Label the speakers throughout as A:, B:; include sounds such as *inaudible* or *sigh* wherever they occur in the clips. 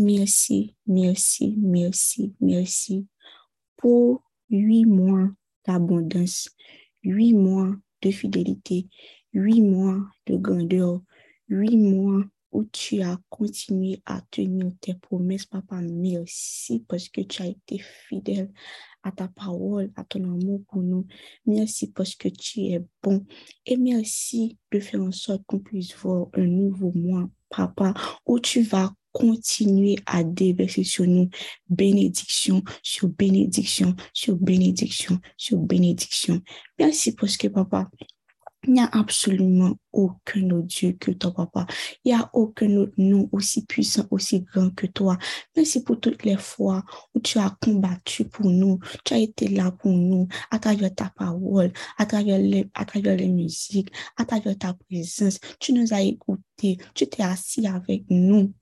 A: Merci, merci, merci, merci pour huit mois d'abondance, huit mois de fidélité, huit mois de grandeur, huit mois où tu as continué à tenir tes promesses, papa. Merci parce que tu as été fidèle à ta parole, à ton amour pour nous. Merci parce que tu es bon. Et merci de faire en sorte qu'on puisse voir un nouveau mois, papa, où tu vas continuer à déverser sur nous bénédiction sur bénédiction sur bénédiction sur bénédiction. Merci parce que papa, il n'y a absolument aucun autre Dieu que toi, papa. Il n'y a aucun autre nom aussi puissant, aussi grand que toi. Merci pour toutes les fois où tu as combattu pour nous. Tu as été là pour nous à travers ta parole, à travers les, à travers les musiques, à travers ta présence. Tu nous as écoutés. Tu t'es assis avec nous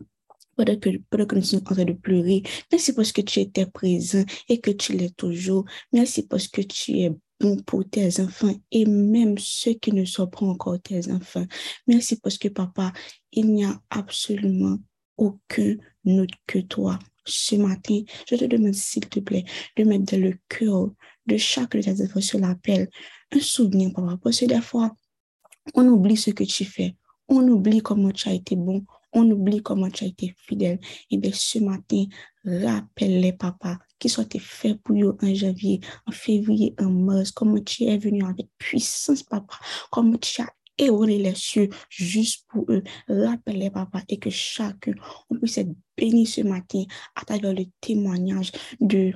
A: pendant que, que nous sommes en train de pleurer. Merci parce que tu étais présent et que tu l'es toujours. Merci parce que tu es bon pour tes enfants et même ceux qui ne sont pas encore tes enfants. Merci parce que papa, il n'y a absolument aucun autre que toi. Ce matin, je te demande s'il te plaît de mettre dans le cœur de chaque de tes enfants sur l'appel un souvenir, papa, parce que des fois, on oublie ce que tu fais. On oublie comment tu as été bon, on oublie comment tu as été fidèle. Et bien ce matin, rappelle les papas qui sont faits pour eux en janvier, en février, en mars, comment tu es venu avec puissance, papa, comment tu as éolé les cieux juste pour eux. Rappelle les papas et que chacun, on puisse être béni ce matin à travers le témoignage de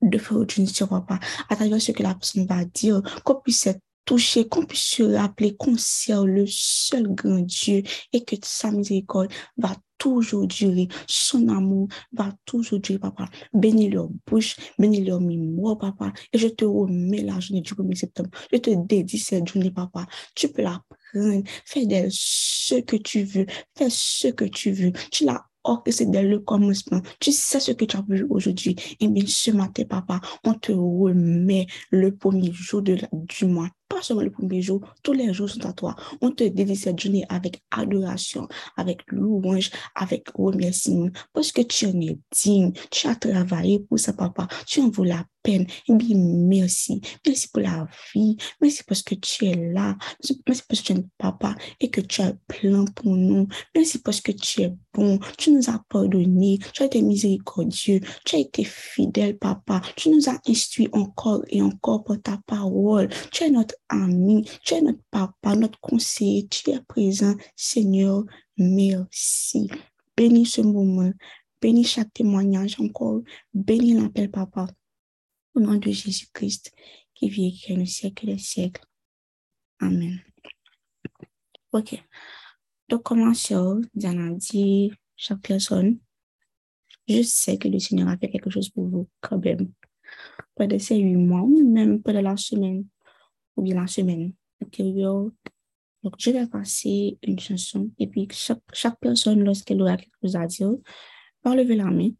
A: de Frère papa, à travers ce que la personne va dire, qu'on puisse être toucher, qu'on puisse se rappeler qu'on sert le seul grand Dieu et que sa miséricorde va toujours durer, son amour va toujours durer, papa. Bénis leur bouche, bénis leur mémoire, papa. Et je te remets la journée du 1er septembre. Je te dédie cette journée, papa. Tu peux la prendre. Fais d'elle ce que tu veux. Fais ce que tu veux. Tu l'as c'est dès le commencement. Tu sais ce que tu as vu aujourd'hui. Et bien, ce matin, papa, on te remet le premier jour de du mois pas seulement le premier jour, tous les jours sont à toi. On te dédie cette journée avec adoration, avec louange, avec remerciement, parce que tu en es digne, tu as travaillé pour ça, papa, tu en veux la peine. Et bien, merci. Merci pour la vie. Merci parce que tu es là. Merci parce que tu es papa et que tu as plan pour nous. Merci parce que tu es bon. Tu nous as pardonné. Tu as été miséricordieux. Tu as été fidèle, papa. Tu nous as instruit encore et encore pour ta parole. Tu es notre ami, tu es notre papa, notre conseiller, tu es présent. Seigneur, merci. Bénis ce moment, bénis chaque témoignage encore, bénis l'appel, papa. Au nom de Jésus-Christ, qui vit et qui est le siècle des siècles. Amen. Ok. Donc, commençons, Diana dit, chaque personne, je sais que le Seigneur a fait quelque chose pour vous, quand même. Pendant ces huit mois, même pendant la semaine, ou bien la semaine. Donc, je vais passer une chanson et puis chaque, chaque personne, lorsqu'elle aura quelque chose à dire, va lever la main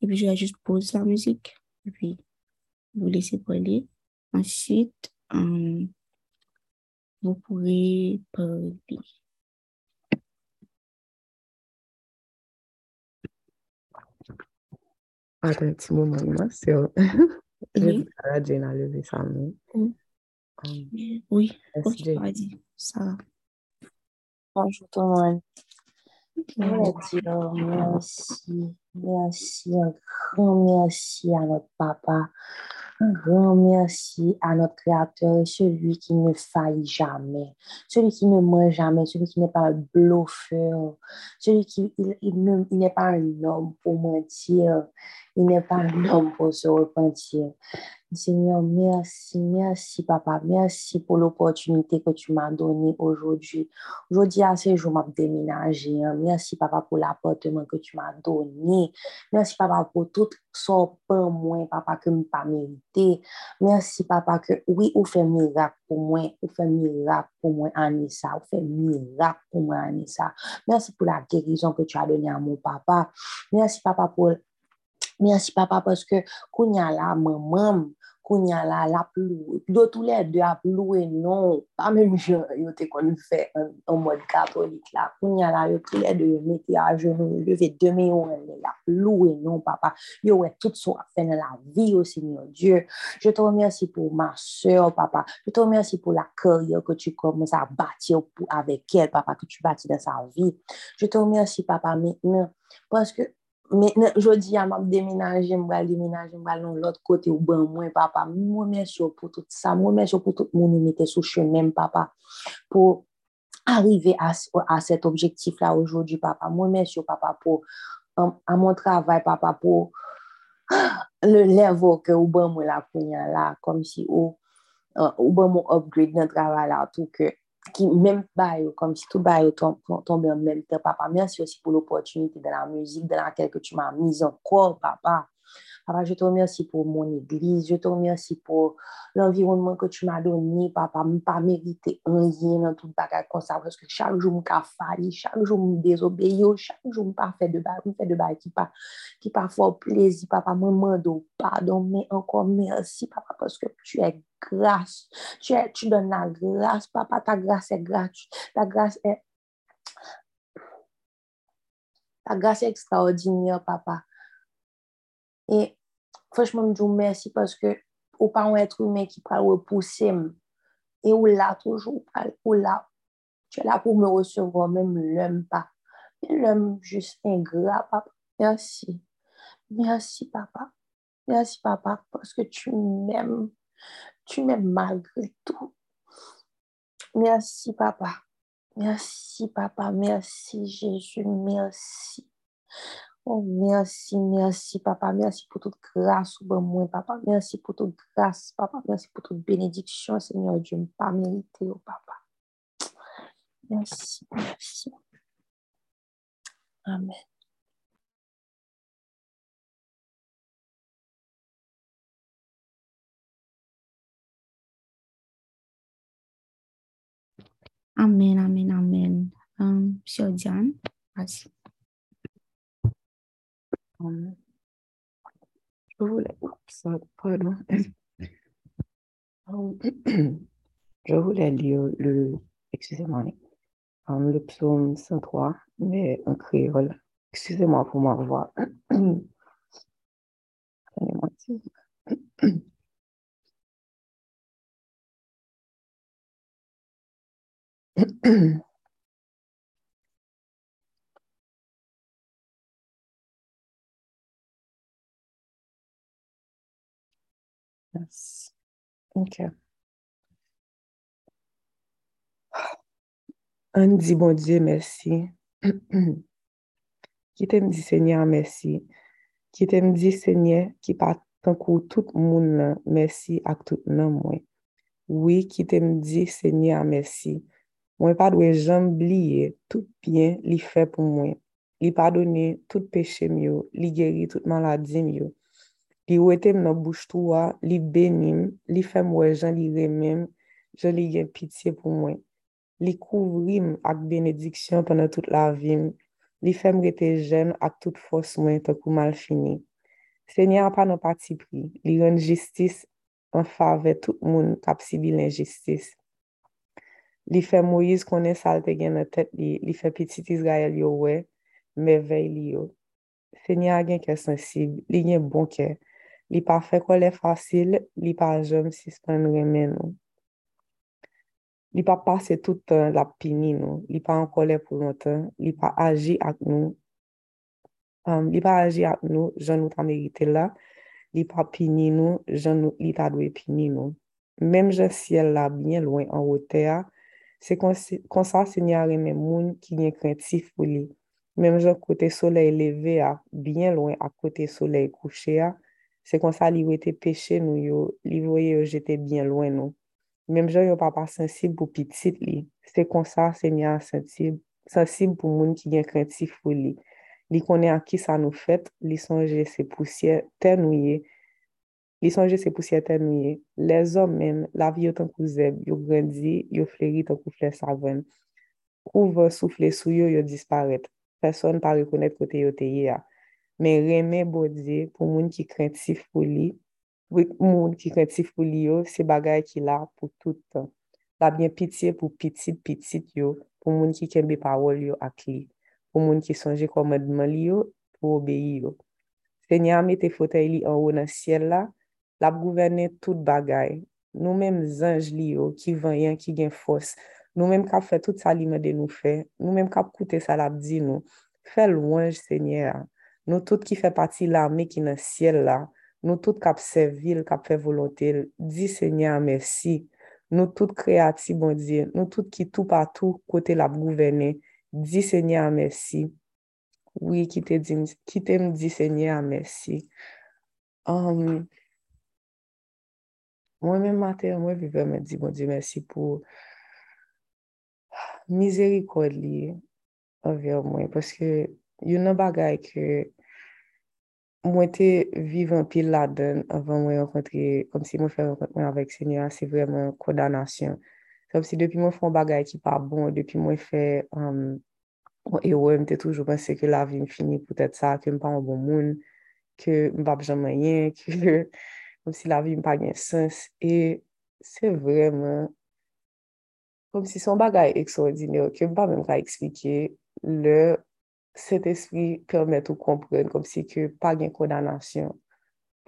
A: et puis je vais juste poser la musique et puis vous laisser parler. Ensuite, euh, vous pourrez parler.
B: Attends un petit moment, c'est... *laughs* Je vais lever sa main. Mm.
A: Oui, ok, vas-y, ça
C: Bonjour tout le monde. Je voulais dire merci, merci, un grand merci à notre papa, un grand merci à notre Créateur, celui qui ne faillit jamais, celui qui ne ment jamais, celui qui n'est pas un bluffeur, celui qui il, n'est pas un homme pour mentir, il n'est pas un homme pour se repentir. Seigneur, merci, merci papa, merci pour l'opportunité que tu m'as donnée aujourd'hui. Aujourd'hui, à ce jour, m'a déménagé. Hein. Merci papa pour l'appartement que tu m'as donné. Merci papa pour tout pour moi, papa, que je pas mérité. Merci papa que oui, vous faites miracle pour moi, vous faites miracle pour moi, Anissa, vous faites miracle pour moi, Anissa. Merci pour la guérison que tu as donnée à mon papa. Merci papa pour Merci, papa, parce que kounya la maman, kounya la la plou, do tous les deux a ploué, non, pas même je, yo te kon fait en, mode catholique là. Kounya la, yo tous les deux, yo mette à genoux, yo demi ou la ploué, non, papa. Yo tout ça fait dans la vie au Seigneur Dieu. Je te remercie pour ma soeur, papa. Je te remercie pour la carrière que tu commences à bâtir avec elle, papa, que tu bâtis dans sa vie. Je te remercie, papa, maintenant, parce Mènen, jodi ya map deminaje, mbal deminaje, mbal nan lot kote ou ban mwen papa. Mwen mè syo pou tout sa, mwen mè syo pou tout moun mète sou chenem papa. Po arrive a, a set objektif la oujodi papa. Mwen mè syo papa pou, um, a moun travay papa pou, le levo ke ou ban mwen la kounyan la, kom si ou, uh, ou ban mwen upgrade nan travay la, tout ke qui même bail comme si tout bail tombé en même temps papa merci aussi pour l'opportunité de la musique dans laquelle que tu m'as mise encore papa Papa, je te remercie pour mon église. Je te remercie pour l'environnement que tu m'as donné, papa. Je ne pas mérité rien dans tout bagage comme ça. Parce que chaque jour, je failli, chaque jour, je désobéis, chaque jour, je pas fait de bail, je fais de bail qui pas, qui pas fort plaisir, papa. Je demande pardon, mais encore merci, papa, parce que tu es grâce. Tu, es, tu donnes la grâce, papa. Ta grâce est gratuite. Ta grâce est. Ta grâce est extraordinaire, papa. Et vous remercie parce que ou pas un être humain qui peut repousser et ou là toujours ou là tu es là pour me recevoir même l'homme pas. L'homme juste ingrat papa. Merci. Merci papa. Merci papa parce que tu m'aimes. Tu m'aimes malgré tout. Merci papa. Merci papa. Merci Jésus. Merci Oh, mersi, mersi, papa, mersi pou tout grase ou ban mwen, papa, mersi pou tout grase, papa, mersi pou tout benediksyon, Seigneur Dieu, mpa merite yo, oh, papa. Mersi, mersi. Amen.
A: Amen, amen, amen. Um, Sio Jan, asi.
B: Um, je voulais, pardon. Um, je voulais lire le, excusez-moi, um, le psaume 103, mais en créole. Excusez-moi pour ma voix. Yes. Ok. An di bon Diyo mersi. *clears throat* ki te mdi Senye an mersi. Ki te mdi Senye ki pa tankou tout moun nan mersi ak tout nan mwen. Oui, ki te mdi Senye an mersi. Mwen pa dwe jom bliye tout pien li fe pou mwen. Li padone tout peche myo, li geri tout maladi myo. Li wetem nan bouch touwa, li benim, li fem wè jan li remem, jan li gen pitiye pou mwen. Li kouvrim ak benediksyon panan tout la vim, li fem rete jen ak tout fos mwen te kou mal fini. Se nye apan an pati pri, li ren jistis an fave tout moun kap si bilen jistis. Li fe Moïse konen salte gen nan tet li, li fe pitit Israel yo we, me vey li yo. Se nye agen ke sensib, li gen bon ke, Li pa fe kole fasil, li pa jom si spen remen nou. Li pa pase tout la pini nou. Li pa an kole pou notan. Li pa aji ak nou. Um, li pa aji ak nou, jan nou ta merite la. Li pa pini nou, jan nou li ta dwe pini nou. Mem jan siel la, bien lwen an wote a, se konsa se nye a remen moun ki nye krentif pou li. Mem jan kote solei leve a, bien lwen a kote solei kouche a, Se kon sa li wete peche nou yo, li voye yo jete bien lwen nou. Mem jan yo papa sensib pou pitit li. Se kon sa se mi a sensib, sensib pou moun ki gen krentif pou li. Li konen a ki sa nou fet, li sonje se pousye ten nou ye. Li sonje se pousye ten nou ye. Le zom men, la vi yo tan kou zeb, yo grandi, yo fleri tan kou fler Kou Kouve soufle sou yo, yo disparet. Person pa rekonet kote yo te ye a. men reme bodye pou moun ki krentif pou li, moun ki krentif pou li yo, se bagay ki la pou toutan. La byen pitiye pou pitit pitit yo, pou moun ki kembe parol yo ak li, pou moun ki sonje komadman li yo, pou obeyi yo. Se nye ame te fote li an ou nan siel la, la gouverne tout bagay. Nou menm zanj li yo ki vanyan ki gen fos, nou menm kap fe tout sa li men de nou fe, nou menm kap koute sa la bdi nou, fe louanj se nye a. Nou tout ki fè pati la me ki nan siel la, nou tout kap sevil, kap fè volotel, di seigneur mersi, nou tout kreati bon di, nou tout ki tou patou kote la gouvene, di seigneur mersi, oui ki te mdi seigneur mersi. Um, mwen men mater, mwen vive men di bon di mersi pou mizeri kod li avè mwen, paske yon nan bagay ke mwen te vivan pil la den avan mwen renkontre, kom si mwen fè renkontre mwen avèk sènyan, se vremen kodanasyon. Kom si depi mwen fè bagay ki pa bon, depi mwen fè, um, e wè mwen te toujou pense ke la vi m fini pou tèt sa, ke m pa an bon moun, ke m pa bjan mayen, ke kom si la vi m pa gen sens. E se vremen, kom si son bagay eksoordinè, ke m pa mwen ka eksplike, le cet espri permèt ou kompren kom si ke pa gen kondanasyon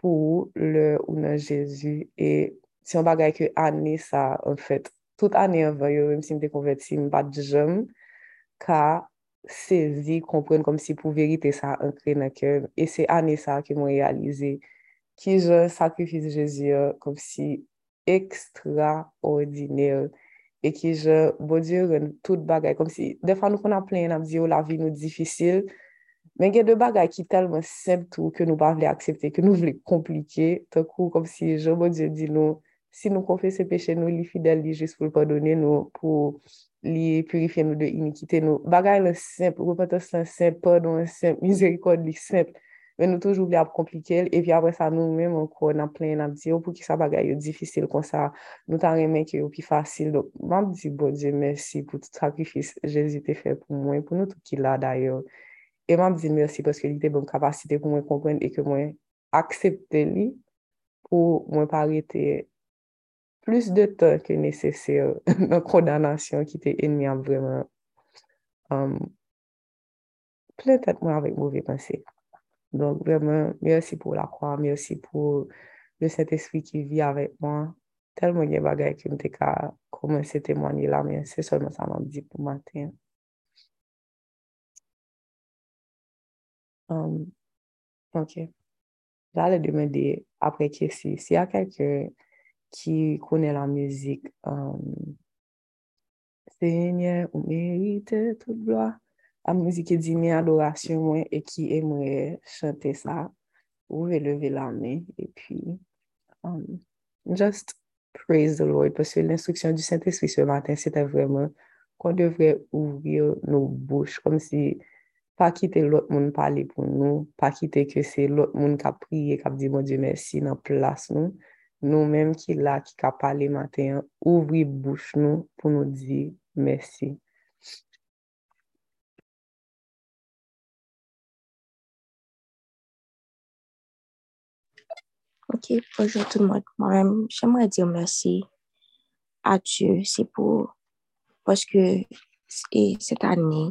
B: pou le ou nan Jezu. E si yon bagay ke ane sa, an fèt, tout ane avan yo, mèm si mte konverti, mbat jom, ka sezi, kompren kom si pou verite sa ankre nan kem. E se ane sa ke mwen realize ki je sakrifise Jezu kom si ekstraordinel. e ki je, bo diyo, ren tout bagay, kom si, defan nou kon ap plen ap diyo oh, la vi nou difisil, men gen de bagay ki telman semp tou ke nou pa vle aksepte, ke nou vle komplike, te kou kom si, je, bo diyo, di nou, si nou konfese peche nou, li fidel li jis pou l'padone nou, pou li purifiye nou de inikite nou, bagay lan semp, repotans lan semp, padon lan semp, mizerikon li semp, men nou toujou vle ap komplike l, epi apre sa nou men mèm anko nan plen ap diyo pou ki sa bagay yo difisil kon sa, nou tan remen ki yo pi fasil, do mam di bon diye mersi pou tout sakrifis jesite fe pou mwen, pou nou tout ki la dayo, e mam di mersi paske li te bon kapasite pou mwen kompren e ke mwen aksepte li pou mwen parete plus de ton ke nesesè *laughs* nan kondanasyon ki te enmi an vremen um, plen tèt mwen avèk mouvè pensè. Donk vremen, mersi pou la kwa, mersi pou le set espri ki vi avèk mwen. Telman gen bagay ki mte ka koman se temwani la, men se solman sa man di pou maten. Ok. Jale de men de apre kesi. Si a kelke ki kone la müzik, Seigneur, ou merite tout bloa. A mouzike di mi adorasyon mwen e ki emwe chante sa la men e pi um, just praise the Lord parce l'instruksyon du Saint-Esprit se matin c'était vraiment kon devre ouvrir nou bouche kom si pa kite lot moun pale pou nou pa kite ke se lot moun ka priye kap di mon Dieu merci nan plas nou nou menm ki la ki ka pale matin ouvri bouche nou pou nou di merci
D: Ok, bonjour tout le monde. Moi-même, j'aimerais dire merci à Dieu. C'est pour, parce que cette année,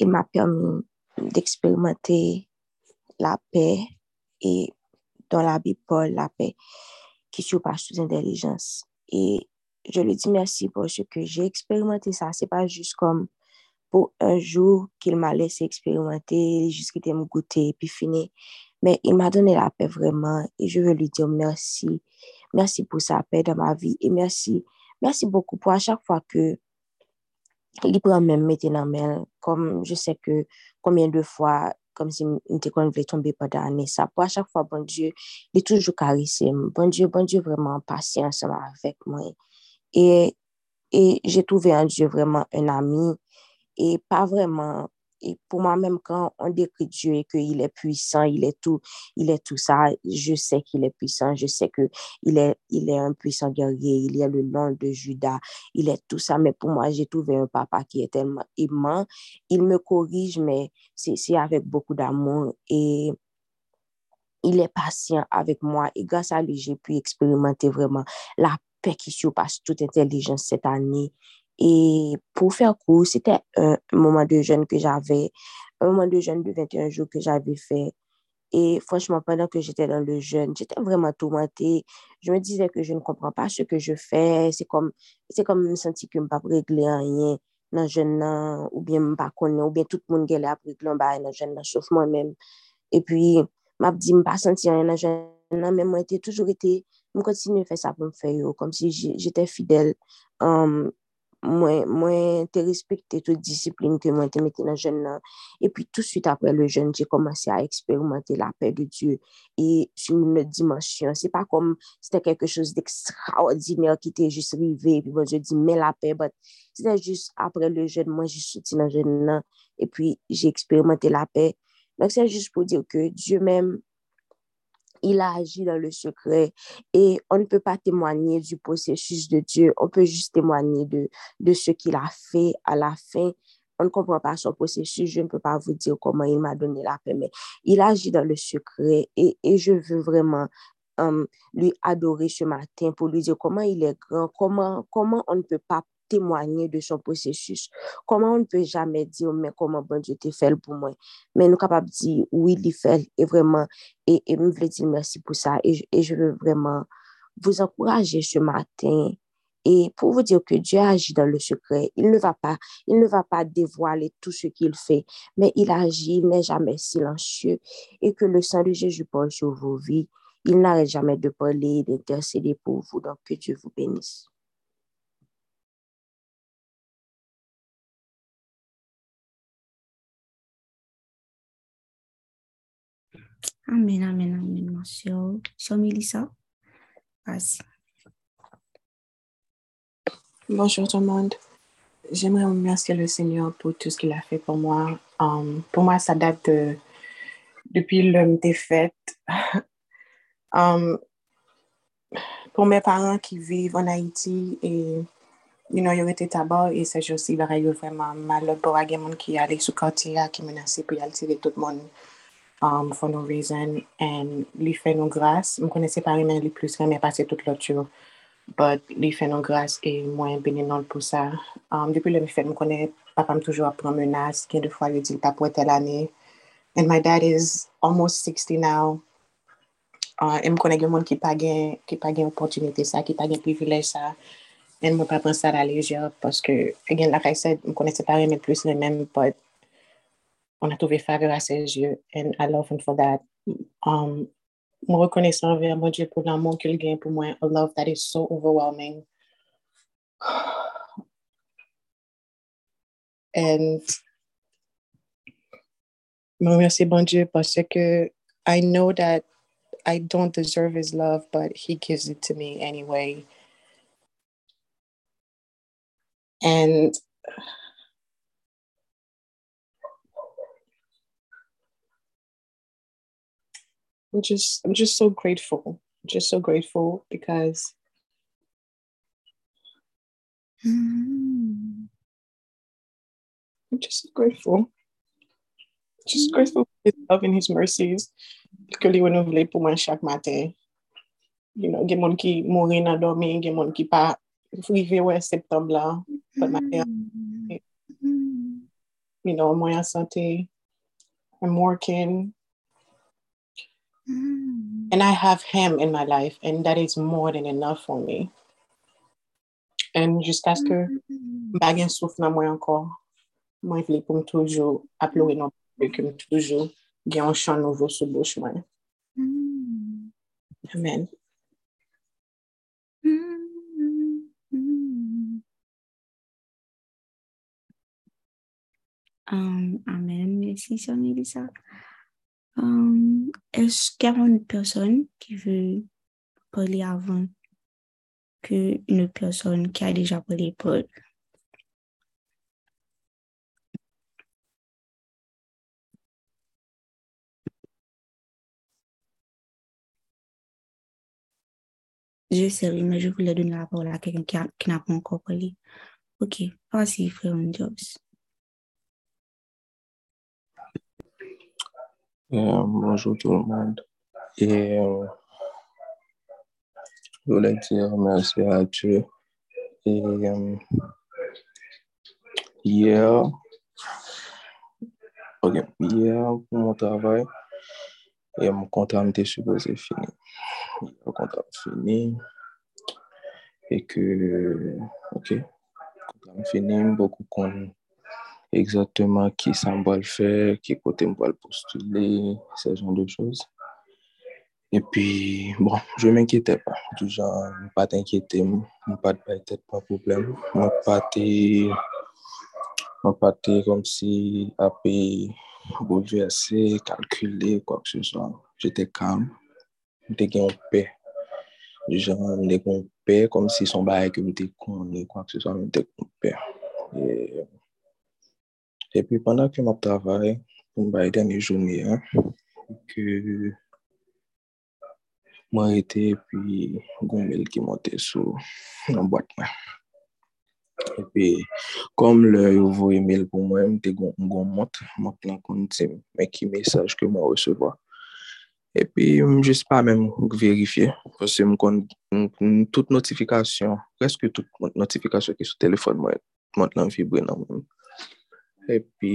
D: il m'a permis d'expérimenter la paix et dans la Bible, la paix qui surpasse toute intelligence. Et je lui dis merci parce que j'ai expérimenté ça. C'est pas juste comme pour un jour qu'il m'a laissé expérimenter, juste qu'il me goûter et puis fini. Mais il m'a donné la paix vraiment et je veux lui dire merci. Merci pour sa paix dans ma vie et merci, merci beaucoup pour à chaque fois que il prend même mettre dans main, comme je sais que combien de fois, comme si il était qu'on voulait tomber pendant l'année, ça, pour à chaque fois, bon Dieu, il est toujours charisme. Bon Dieu, bon Dieu, vraiment ensemble avec moi. Et, et j'ai trouvé en Dieu vraiment un ami et pas vraiment et pour moi, même quand on décrit Dieu et qu'il est puissant, il est tout, il est tout ça, je sais qu'il est puissant, je sais qu'il est, il est un puissant guerrier, il y a le nom de Judas, il est tout ça, mais pour moi, j'ai trouvé un papa qui est tellement aimant, il me corrige, mais c'est avec beaucoup d'amour et il est patient avec moi. Et grâce à lui, j'ai pu expérimenter vraiment la paix qui surpasse toute intelligence cette année. Et pour faire court, c'était un moment de jeûne que j'avais, un moment de jeûne de 21 jours que j'avais fait. Et franchement, pendant que j'étais dans le jeûne, j'étais vraiment tourmentée. Je me disais que je ne comprends pas ce que je fais. C'est comme, c'est comme me sentir que je ne peux pas régler rien dans le jeûne, ou bien je pas connaître, ou bien tout le monde qui est là pour régler dans le jeûne, sauf moi-même. Et puis, je me dis, je ne pas sentir rien dans le jeûne, mais moi, j'ai toujours été, je continue à faire ça pour me faire, comme si j'étais fidèle. Um, mwen te respekte tout disipline ke mwen te mette nan jen nan. E pi tout suite apre le jen, jè komanse a eksperimente la pe de Diyo. E sou nou dimensyon. Se pa kom, se te keke chos d'ekstraordinèr ki te jis rive. E pi mwen jè di, men la pe, but se te jis apre le jen, mwen jis soti nan jen nan. E pi jè eksperimente la pe. Donc, se jis pou diyo ke Diyo menm, il a agi dans le secret et on ne peut pas témoigner du processus de Dieu, on peut juste témoigner de, ce qu'il a fait à la fin. On ne comprend pas son processus, je ne peux pas vous dire comment il m'a donné la paix, mais il agit dans le secret et, je veux vraiment um, lui adorer ce matin pour lui dire comment il est grand, comment on ne peut pas témoigner de son processus. Comment on ne peut jamais dire, mais comment bon Dieu t'a fait pour moi? Mais nous sommes capables de dire, oui, il fait, et vraiment, et, et me dire merci pour ça. Et, et je veux vraiment vous encourager ce matin et pour vous dire que Dieu agit dans le secret, il ne va pas, il ne va pas dévoiler tout ce qu'il fait, mais il agit, il n'est jamais silencieux et que le sang de Jésus porte sur vos vies. Il n'arrête jamais de parler, d'intercéder pour vous. Donc, que Dieu vous bénisse.
A: Amen, amen, amen, ma soeur. Soeur Mélissa, vas-y.
E: Bonjour tout le monde. J'aimerais remercier le Seigneur pour tout ce qu'il a fait pour moi. Um, pour moi, ça date de, depuis l'homme défaite. um, *laughs* pour mes parents qui vivent en Haïti et you know, ils ont été tabac et c'est juste, il aurait eu vraiment mal pour un monde qui allait sous quartier qui menaçait pour y tirer tout le monde um, for no reason, and li fè nou grâs. M konè se pari men li plus remè pase tout lot yo, but li fè nou grâs e mwen beninol pou sa. Um, Depi le mi fè, m konè papam toujou ap pran menas, gen de fwa li di pa pou etel anè. And my dad is almost 60 now. Uh, e m konè gen moun ki pa gen, ki pa gen opotunite sa, ki pa gen privilej sa. En mwen pa pran sa la leje, paske, again, like I said, m konè se pari men plus remè, but on a trouvé faveur à ses yeux. And I love him for that. Um, mon reconnaissant envers mon Dieu pour l'amour qu'il gagne pour moi. A love that is so overwhelming. And je remercie bon Dieu parce que I know that I don't deserve his love, but he gives it to me anyway. And I'm just I'm just so grateful. Just so grateful because mm. I'm just grateful. Just mm. grateful for his love and his mercies. Que li renouvelé pour moi chaque matin. You know, gen moun ki mouri nan dormi, gen moun ki pa rive wè septembre la. But my mm. you know, moi en santé. I'm working. Mm. And I have him in my life, and that is more than enough for me. And jusqu'à ce que je souffle dans moi encore, moi, je pour toujours appeler non que toujours j'ai un chant nouveau sur bouche moi. Mm. Amen.
A: Um, amen. Merci, Sœur Mélissa. Euh, est-ce qu'il y a une personne qui veut parler avant qu'une personne qui a déjà parlé? Je sais, mais je voulais donner la parole à quelqu'un qui, n'a pas encore parlé. Ok, voici, frère jobs.
F: Euh, bonjour tout le monde. Et euh, je voulais dire merci à Dieu. Et euh, hier, ok, hier pour mon travail, et mon contrat était supposé finir. Le contrat fini. Et que, ok, contrat fini, beaucoup qu'on exactement qui ça me faire, qui côté me le postuler, ce genre de choses. Et puis, bon, je ne m'inquiétais pas. Du genre, pas t'inquiéter, je pas de pas de problème. T'es, moi, pas comme si à payer, bouleversé, calculer, quoi que ce soit. J'étais calme. J'étais en paix. Du genre, j'étais en paix, comme si son bail que j'étais connu, quoi que ce soit, j'étais en paix. E pi pandan ke m ap travay, pou m baye denye jouni an, ke mwen rete pi gounmel ki monte sou nan boat mwen. E pi, kom le yo vo email pou mwen, mte goun mont, mwen plan konti mwen ki mesaj ke mwen resevo. E pi, mwen jes pa men mwen verifiye, pwese mwen kon tout notifikasyon, preske tout notifikasyon ki sou telefon mwen, mwen lan vibre nan mwen. epi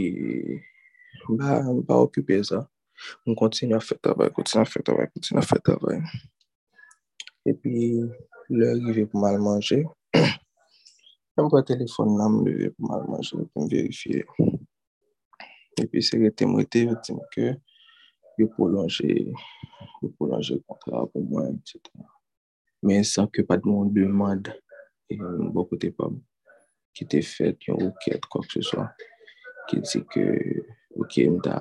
F: ba, ba okupe za m kontinu a fè tabay, kontinu a fè tabay, kontinu a fè tabay epi lè rive pou mal manje m kwa telefon nan m leve pou mal manje pou m verifiye epi se rete m rete yo tim ke yo prolonje yo prolonje kontra pou mwen men san ke pat moun demande e m bo kote pa ki te fèt yon ouket, kwa kse so ki di ke ok mta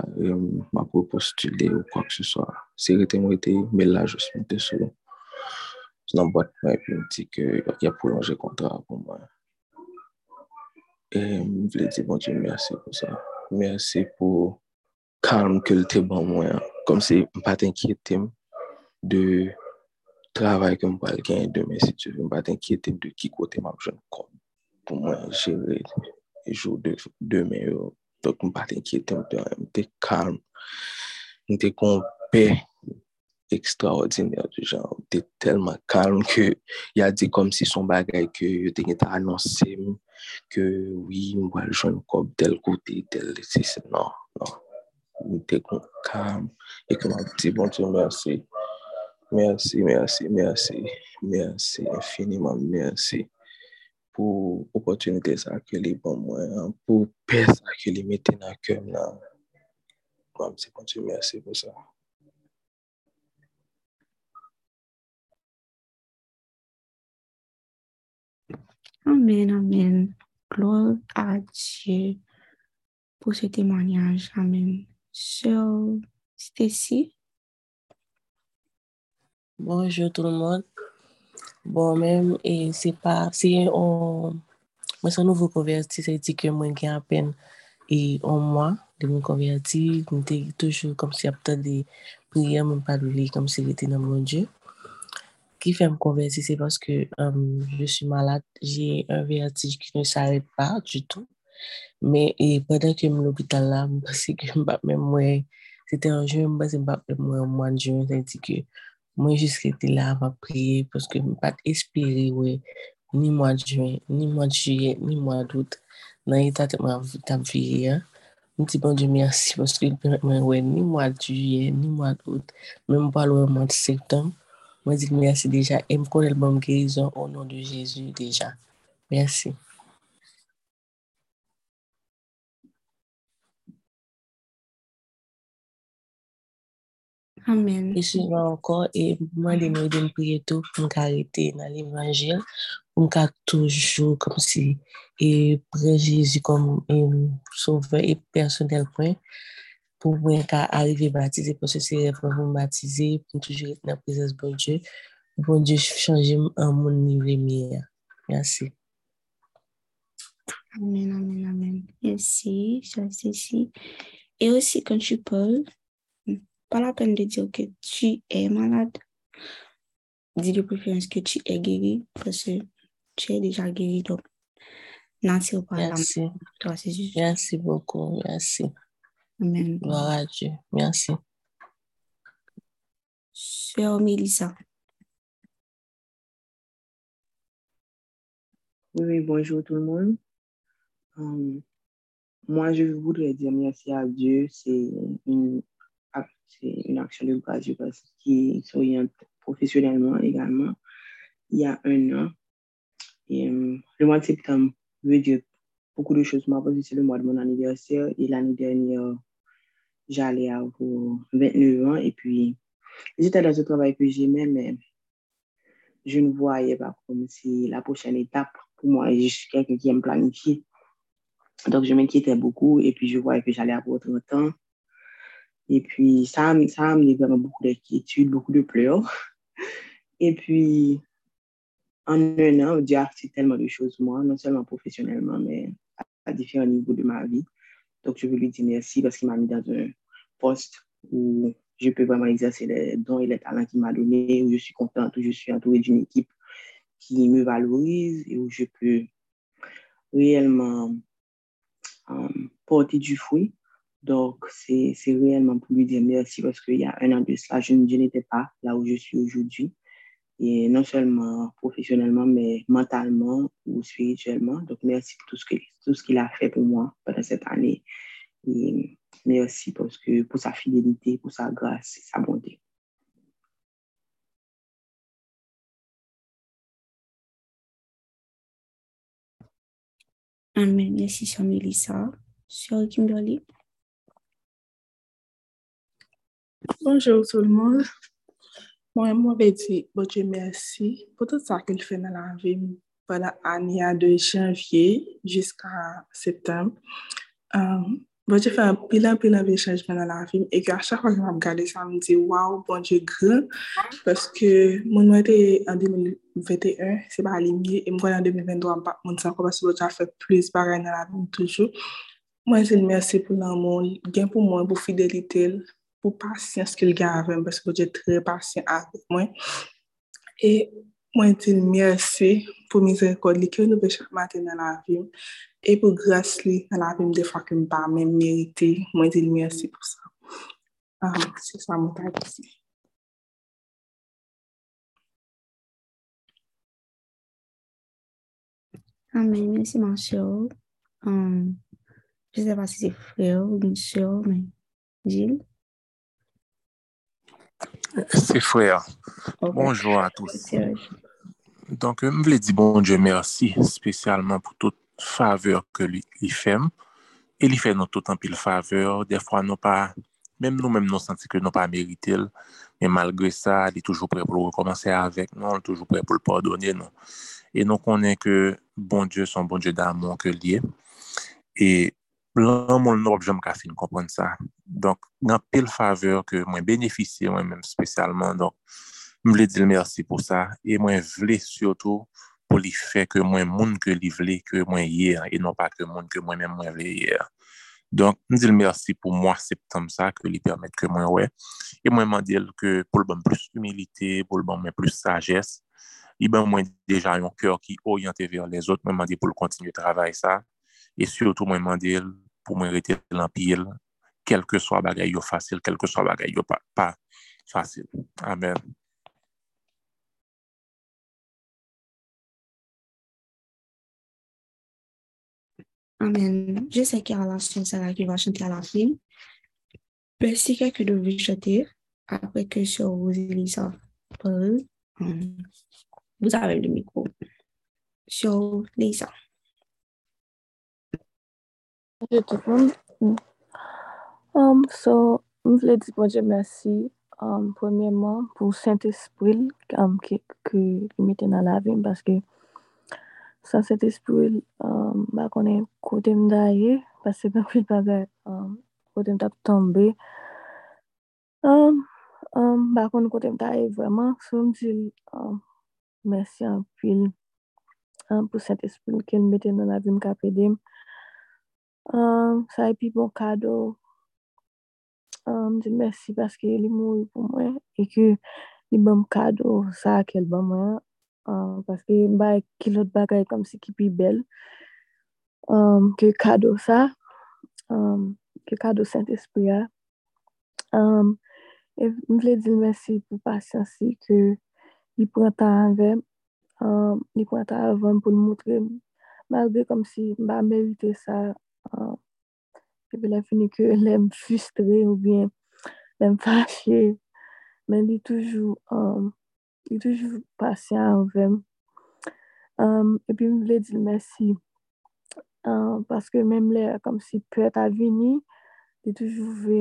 F: ma pou postule ou kwa kse swa. Se rete mwen te melaj ou se mwen te sou. Nan bat mwen epi mwen di ke ya prolonje kontra pou mwen. E mwen vle di bon diyo mersi pou sa. Mersi pou kalm ke lte ban mwen. Kom se mpa t'enkyetem de travay ke mpa l genye demen si tu ve. Mpa t'enkyetem de ki kote map joun kon. Pou mwen jere E jou demen de yo. Tok m pati enkyetan, m te kalm, m te konpe ekstraordinèr di jan. M te telman kalm ke ya di kom si son bagay ke yo te gen ta anonsim ke wii m wal joun kop del kote, del se se nan, nan. M te kon kalm, e kon an ti bon ti mersi. Mersi, mersi, mersi, mersi, infiniman mersi. pou opotunite sa ke li bon mwen, pou pe sa ke li mette nan kem nan. Kwa mse konti mersi pou sa.
A: Amen, amen. Gloire a Dieu pour ce témoignage. Amen. Sœur Stacy.
G: Bonjour tout le monde. Bon, même, c'est pas, c'est on, moi, c'est un nouveau converti, ça dit que moi, j'ai à peine, et un mois de me convertir, j'étais toujours comme si après des prières, même pas de comme si j'étais dans mon Dieu. Qui fait me convertir, c'est parce que um, je suis malade, j'ai un vertige qui ne s'arrête pas du tout. Mais pendant que à l'hôpital là, parce que moi, c'était jour, je me pas moi au mois de juin, dit que été là à prier parce que je ne pas ouais, ni mois de juin, ni mois de juillet, ni mois d'août, dans l'état de ma vie. Je dis bon Dieu merci parce que ouais, ni mois de juillet, ni mois d'août, même pas le mois de septembre. Moi, je dis merci déjà et me connais le bon guérison au nom de Jésus déjà. Merci.
A: Amen.
G: Et souvent encore, et moi, de me de prier tout pour m'arrêter dans l'évangile, pour me toujours comme si, et prendre Jésus comme un sauveur et personnel point, pour moi, arriver baptiser, parce que c'est pour me baptiser, pour toujours être dans la présence de Dieu, bon Dieu changer un mon niveau meilleur. Merci.
A: Amen, amen, amen. Merci, c'est ici. Et aussi, quand tu parles, pas la peine de dire que tu es malade. dis de préférence que tu es guéri parce que tu es déjà guéri. Donc, pas
C: Merci.
A: main. Toi, c'est juste.
C: Merci beaucoup. Merci.
A: Amen.
C: Gloire à Dieu. Merci.
A: Sœur Mélissa.
H: Oui, oui, bonjour tout le monde. Euh, moi, je voudrais dire merci à Dieu. C'est une, une action de grâce, je pense, qui s'oriente professionnellement également. Il y a un an, et, euh, le mois de septembre veut dire beaucoup de choses. Moi, parce que c'est le mois de mon anniversaire. Et l'année dernière, j'allais avoir 29 ans. Et puis, j'étais dans un travail que j'aimais, mais je ne voyais pas comme si la prochaine étape pour moi, je suis quelqu'un qui aime planifier. Donc, je m'inquiétais beaucoup et puis je voyais que j'allais avoir 30 ans. Et puis, ça, a- ça a amené vraiment beaucoup d'inquiétudes, beaucoup de pleurs. Et puis, en un an, Dieu a fait tellement de choses, moi, non seulement professionnellement, mais à, à différents niveaux de ma vie. Donc, je veux lui dire merci parce qu'il m'a mis dans un poste où je peux vraiment exercer les dons et les talents qu'il m'a donnés, où je suis contente, où je suis entourée d'une équipe qui me valorise et où je peux réellement euh, porter du fruit. Donc, c'est réellement pour lui dire merci parce qu'il y a un an de cela, je, je n'étais pas là où je suis aujourd'hui. Et non seulement professionnellement, mais mentalement ou spirituellement. Donc, merci pour tout ce qu'il a fait pour moi pendant cette année. Et merci que, pour sa fidélité, pour sa grâce et sa bonté.
A: Amen. Merci, Sœur. Sœur.
I: Bonjour tout le monde. Moi, moi, vais dire, bon Dieu merci pour tout ça qu'il fait dans la vie pendant l'année de janvier jusqu'à septembre. Um, bon fait un bilan, bilan de changement dans la vie et qu'à chaque fois que je regarde ça, je me dis, waouh, bon Dieu grand, parce que mon nom était en 2021, c'est pas aligné, et moi en 2023, je sais pas parce que j'ai fait plus pareil dans la vie toujours. Moi, je dis merci pour l'amour, gain pour moi, pour fidélité, pou pasyans ki l gen avèm, pwese pou jè tre pasyans avèm mwen. E mwen dil mersi pou mizerikod li ke nou bechak maten nan avèm, e pou gras li nan avèm defa ke mba mèm merite, mwen dil mersi pou sa. Ah, um, se sa mwen ta
A: disi. Amen, mersi manchou. Um, je se pa si se frè ou mwen chou, men, Jil?
J: Ses frères,
A: okay.
J: bonjour à tous. Donc, je voulais dire bon Dieu merci spécialement pour toute faveur que lui, lui fait. Et lui fait nous tout en pile faveur. Des fois, nous pas, même nous-mêmes, nous sentons que nous pas mérité. Mais malgré ça, il est toujours prêt pour recommencer avec nous. Il est toujours prêt pour le pardonner. Non? Et nous connaissons que bon Dieu, son bon Dieu d'amour que lui est. Et lan moun nou ap jom ka fin kompon sa. Donk, nan pil faveur ke mwen benefisye mwen men spesyalman, donk, mwen vle dil mersi pou sa, e mwen vle syoto pou li fe ke mwen moun ke li vle ke mwen ye, e non pa ke moun ke mwen men mwen vle ye. Donk, mwen dil mersi pou mwen septem sa ke li permette ke mwen we, e mwen mwen dil ke pou l ban plus humilite, pou l ban mwen plus sajes, i ban mwen deja yon kyor ki oryante ver les ot, mwen mwen dil pou l kontinye travay sa, e syoto mwen mwen dil pour moi, rester dans quel que soit bagay yo facile, quel que soit bagay yo pas, facile. Amen.
A: Amen. Je sais qu'il y a la Sarah qui va chanter à la fin. Mais si quelqu'un devait chanter, après que sur Rosalisa parle, hum, vous avez le micro. Sur Lisa.
K: Bonjour tout le monde. Um, so, m vle di bonje mersi um, premièman pou Saint-Esprit um, ki mette nan la vim paske san Saint-Esprit um, ba konen kote m da ye paske m fil bagay um, kote m tap tombe um, ba konen kote m da ye vweman so m di mersi an pil pou Saint-Esprit ki mette nan la vim kapedem Um, sa epi bon kado, um, di mersi paske li mou pou mwen, e ki li bom kado sa akel ba mwen, um, paske ba kilot bagay kom si ki pi bel, ke kado sa, ke kado sent espri ya. E mwen di mersi pou pasyansi ke li pranta anvem, li pranta anvem pou moutre, malbe kom si ba merite sa, epi la fini ke lèm fustre ou bien lèm fache, men li toujou, li toujou pasyan avèm. Epi m vle di mersi, paske mèm lè kom si pwet avini, li toujou vè,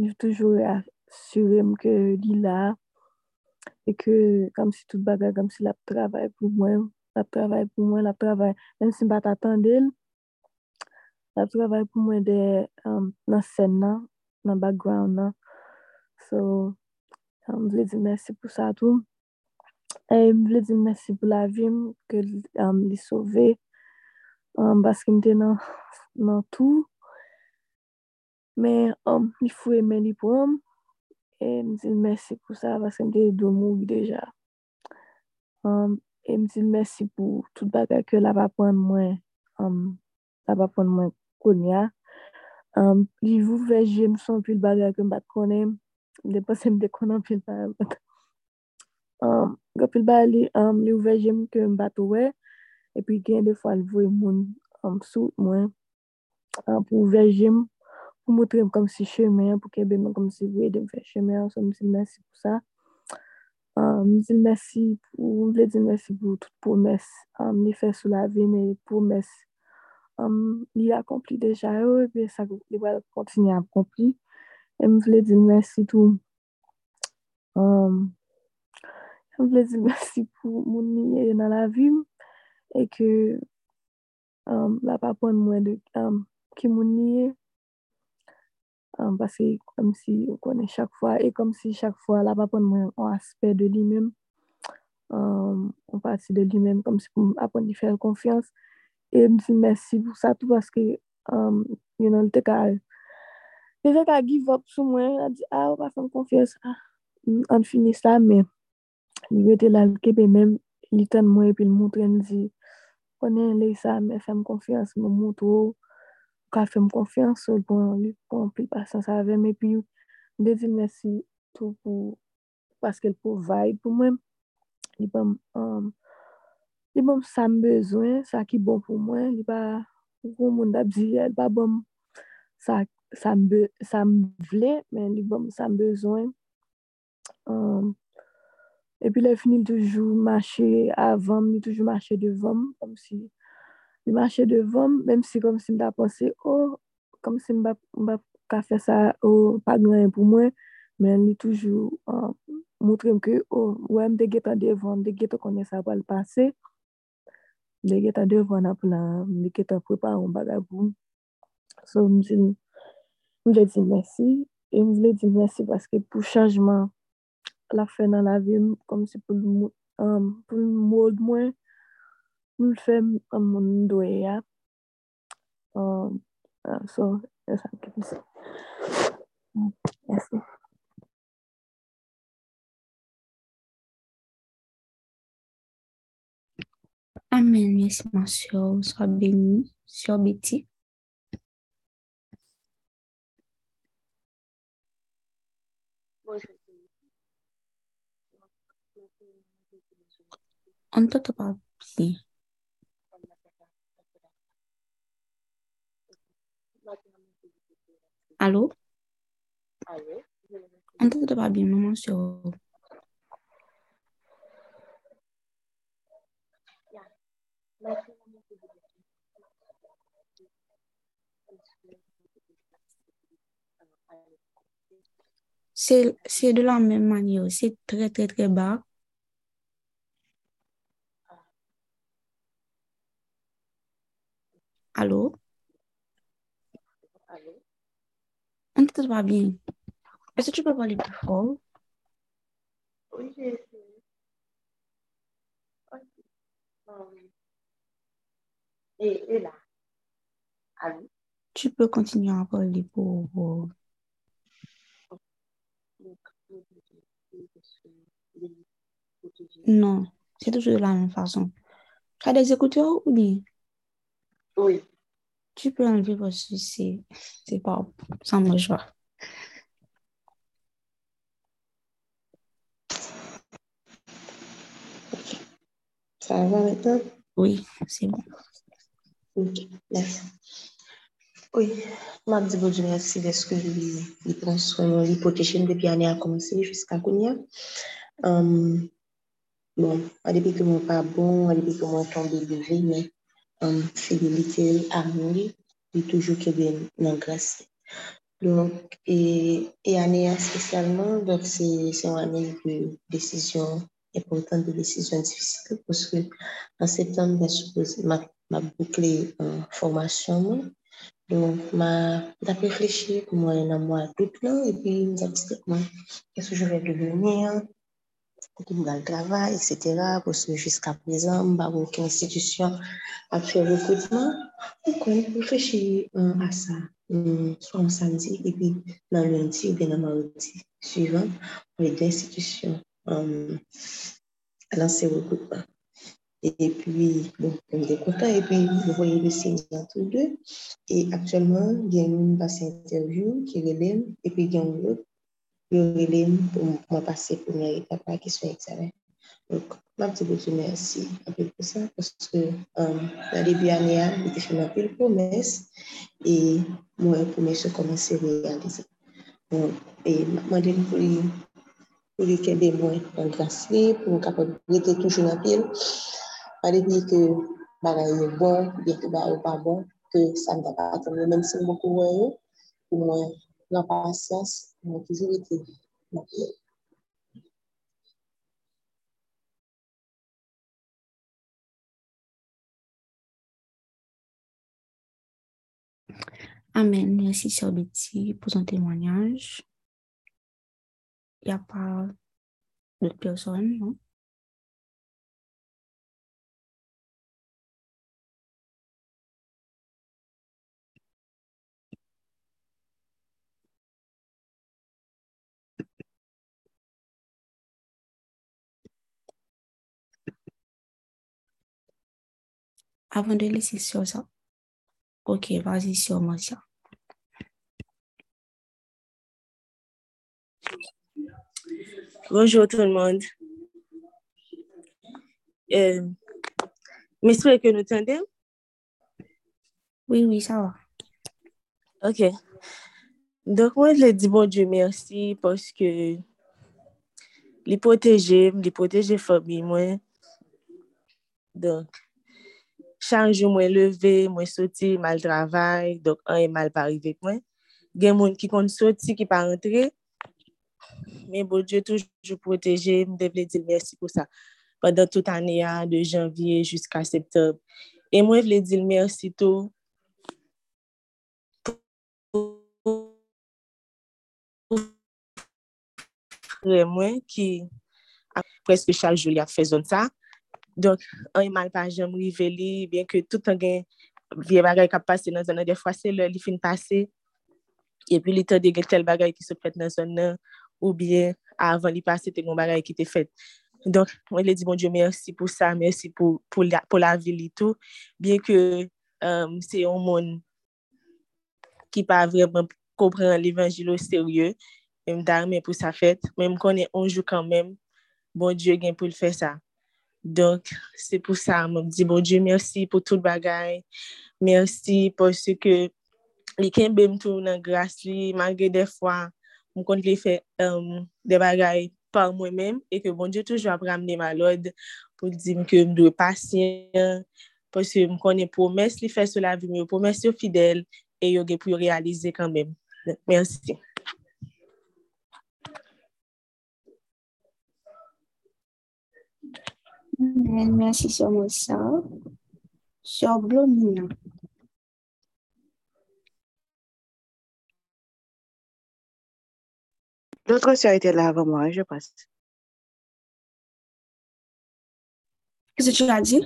K: li toujou asurem ke li la, e ke kom si tout bagay, kom si la travay pou mwen, la travay pou mwen, la travay, men si mba tatande, la travay pou mwen de um, nan sen nan, nan background nan. So, m um, vle di mersi pou sa tou. E m vle di mersi pou la vim ke um, li sove um, baske m te nan, nan tou. Men, um, li fwe men li pou m. E m di mersi pou sa baske m te do mou wi deja. Um, e m di mersi pou tout bagay ke la va pon mwen Um, la pa pon mwen konya. Um, li vou ve jem son pil bagay ke mbat konen, depase mde konan pil bagay mbat. Um, Gwa pil bagay li, um, li vou ve jem ke mbat ouwe, epi gen defwa li vou moun sou mwen pou ve jem, pou moutre m kom si chemen, pou kebe m kom si vwe dem fe chemen, so msi mersi pou sa. Um, zil mersi pou, mwen vle zil mersi pou tout pou mes, um, ni fè sou la vi, ni pou mes um, li akompli deja yo, e pe sa li wèl kontini akompli. E m vle di mersi tou. Um, m vle di mersi pou mouni nan la vim, e ke um, la pa pon mwen de ki mouni. Pase kom si yo konen chak fwa, e kom si chak fwa la pa pon mwen an asper de li menm. an um, pati de li men, kom si pou apon di fèl konfians, E msi mersi pou sa tou paske um, yon know, an te ka te fe ka give up sou mwen. A di a ah, ou pa fèm konfye sa ah, an fini sa men li wete la kebe men li ten mwen epi l moutren di konen le sa men fèm konfye sa mwen moutrou ka fèm konfye sa bon li pon e pi pasan sa avèm epi de di mersi tou pou paske l pou vay pou mwen li pon um, li bom sa m bezwen, sa ki bon pou mwen, li ba, pou moun dap di, li ba bom sa, sa, m, be, sa m vle, men li bom sa m bezwen. Um, epi le finil toujou mache avam, li toujou mache devam, kom si, li mache devam, menm si kom si m da pense, oh, kom si m ba, m ba ka fe sa, oh, pa gwen pou mwen, men li toujou um, moutrem ke, oh, wè m de getan devam, de getan konen sa wal pase, le ge ta devon ap la, le ge ta prepa an bagay pou. So mwen vle di mersi, e mwen vle di mersi paske pou chanjman la fe nan la vi, kom si pou mwod mwen, mwen fe mwen doye ya. So, yon sa mwen ki pise. Mersi. Ese.
A: Amen, yesi monsyo. Swa beni. Swa beti. An to to pa pi. Alo? An to to pa bi nou monsyo. Se de la men manyo, se tre tre tre ba. Alo? On t'entend pas bien. Est-ce que tu peux parler plus fort?
C: Oui, j'ai essayé. Et, et là? Allô?
A: Tu peux continuer à parler pour... Non, c'est toujours de la même façon. Tu as des écouteurs ou bien?
L: Oui.
A: tu peux enlever parce que c'est pas sans mon choix.
L: Ça va maintenant?
A: Oui, c'est bon.
L: Merci. Oui, m'a dit bon Dieu merci parce que il, prend soin, il protège depuis l'année a commencé jusqu'à Kounia. Um, bon, depuis que moi pas bon, depuis que moi tombé levé, mais um, fidélité, amour, il toujours qu'il est dans. Donc, et, et année spécialement, donc c'est une année de décision importante, de décision difficile parce que en septembre, je suppose, m'a bouclé en formation. Donc, m'a m'a réfléchi pour moi dans mois d'août là, et puis m'a dit moi, qu'est-ce que je vais devenir, pour me le travail, etc. Parce que jusqu'à présent, je n'ai aucune institution à faire recrutement. Donc, on réfléchit euh, à ça, euh, soit en samedi, et puis dans le lundi ou bien dans mardi suivant, pour les deux institutions euh, lancer recrutement. Et puis, bon, on est content, et puis vous voyez le signe entre deux. Et actuellement, il y a une interview qui relève, et puis il y a une autre relais pour moi passer première étape question. Donc, ma petite merci un peu pour ça, parce que euh, dans le début de l'année, j'ai fait promesse et moi, la promesse a commencé à réaliser. Donc, et je pour lui, pour lui aider moi en grâce, pour être toujours dans pile, pas depuis que bagaille est bon, bien que bagaille n'est pas bon, que ça ne va pas attendre, même si beaucoup voyez, pour moi, la patience, on a toujours été.
A: Amen. Merci, Sœur Betty, pour ton témoignage. Il n'y a pas d'autres personnes, non? Avant de laisser sur ça. Ok, vas-y sur moi ça.
M: Bonjour tout le monde. Euh, J'espère que nous entendez.
A: Oui, oui, ça va.
M: Ok. Donc, moi, je dis bon Dieu merci parce que les protéger, les protéger famille, moi. Donc, chak jou mwen leve, mwen soti, mal travay, dok an e mal parive kwen. Gen moun ki kon soti, ki pa rentre, men bo Diyo toujou proteje, mwen devle di mersi pou sa. Padan tout ane ya, de janvye jiska septeb. E mwen vle di mersi tou pou mwen ki preske chak jou li a fe zon sa. Donk, an yon mal pa jom rive li, bien ke tout an gen vie bagay kap pase nan zon nan, defwa se lor li fin pase, epi li tan de gen tel bagay ki se fet nan zon nan, ou bien avan li pase te kon bagay ki te fet. Donk, mwen le di bon Diyo mersi pou sa, mersi pou, pou, la, pou la vil li tou, bien ke um, se yon moun ki pa vreman kompren l'Evangilo serye, mwen darmen pou sa fet, mwen mwen konen onjou kanmen, bon Diyo gen pou l'fe sa. Donk, se pou sa, mwen di, bon Diyo, mersi pou tout bagay. Mersi pou se ke li kenbe mtou nan gras li, magre defwa, mwen kont li fe um, de bagay par mwen men, e ke bon Diyo toujwa pramne malod pou di mke mdou pasyen, pou se mwen konen promes li fe sou la vi, mwen promes yo fidel, e yo ge pou yo realize kanmen. Mersi. Merci.
A: Amen. Merci sur moi ça. Sur Blomina.
H: L'autre sœur était là avant moi, je pense.
A: Qu'est-ce que tu as dit?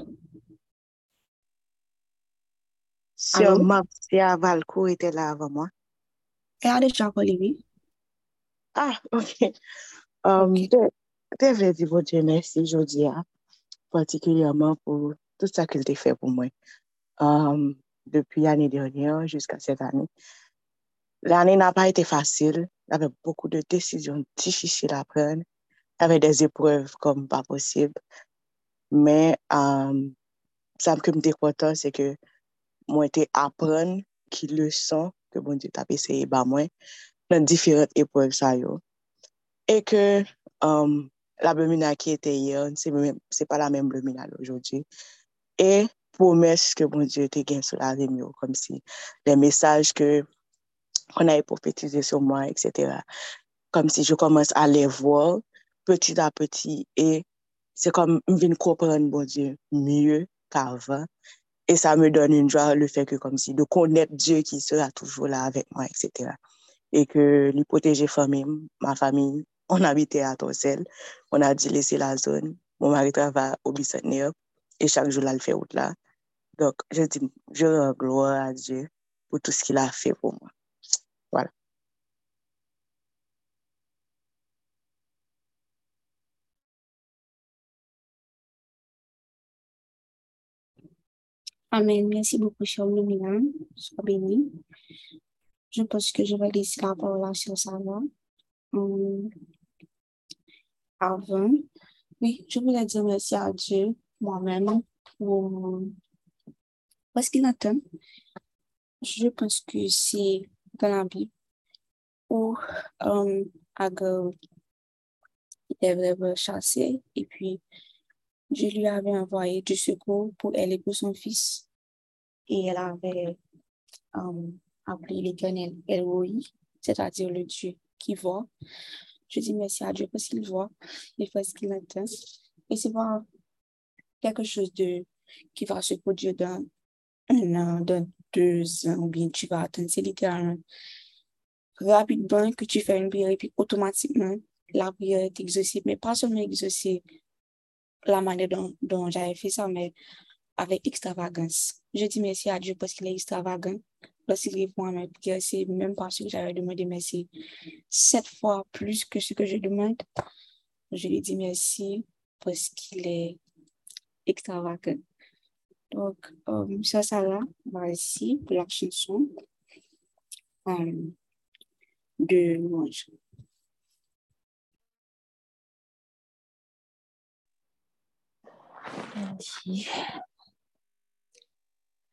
H: Sœur? Marcia Valco était là avant moi.
A: Elle a déjà collé, oui.
H: Ah, ok. Um,
A: Ok.
H: te, vle di bon Dieu merci jodi a, particulièrement pour tout ça qu'il a fait pour moi. Um, depuis l'année dernière jusqu'à cette année. L'année n'a pas été facile. Il y avait beaucoup de décisions difficiles à prendre. Il y avait des épreuves comme pas possible. Mais um, ça me décontent, c'est que moi, été apprendre qui leçon que bon Dieu t'a essayé bah moi dans différentes épreuves ça yo. Et que um, la blomina ki ete yon, se pa la men blomina l'ojodi. E promes ke bon Diyo te gen sou la remyo, kom si le mesaj ke kon a epopetize sou mwen, etc. Kom si je komanse a le vwo, peti da peti, e se kom m vin kopren bon Diyo mye kavan, e sa me don yon jwa le feke kom si de konet Diyo ki sera toujou la avek mwen, etc. E ke li poteje fami, ma fami, on habitait à Torsel, on a dû laisser la zone. Mon mari travaille au bicentenaire et chaque jour, là, il fait route là. Donc, je dis, je rends gloire à Dieu pour tout ce qu'il a fait pour moi. Voilà.
A: Amen. Merci beaucoup, cher. Sois béni. Je pense que je vais laisser la parole là. Hum, avant, oui, je voulais dire merci à Dieu, moi-même, pour parce qu'il attend. Je pense que c'est dans la Bible où euh, Agar chassé et puis je lui avais envoyé du secours pour elle et pour son fils. Et elle avait euh, appelé l'éternel Eloi, c'est-à-dire le Dieu qui voit. Je dis merci à Dieu parce qu'il voit et parce qu'il entend. Et c'est pas quelque chose de qui va se produire dans un an, dans deux ans, ou bien tu vas attendre. C'est littéralement rapidement que tu fais une prière et puis automatiquement la prière est exaucée, mais pas seulement exaucée la manière dont, dont j'avais fait ça, mais avec extravagance. Je dis merci à Dieu parce qu'il est extravagant. Répond à mes prières, c'est même parce que j'avais demandé merci sept fois plus que ce que je demande. Je lui dis merci parce qu'il est extravagant. Donc, euh, ça, ça là, voici pour la chanson euh, de louange.
C: Merci.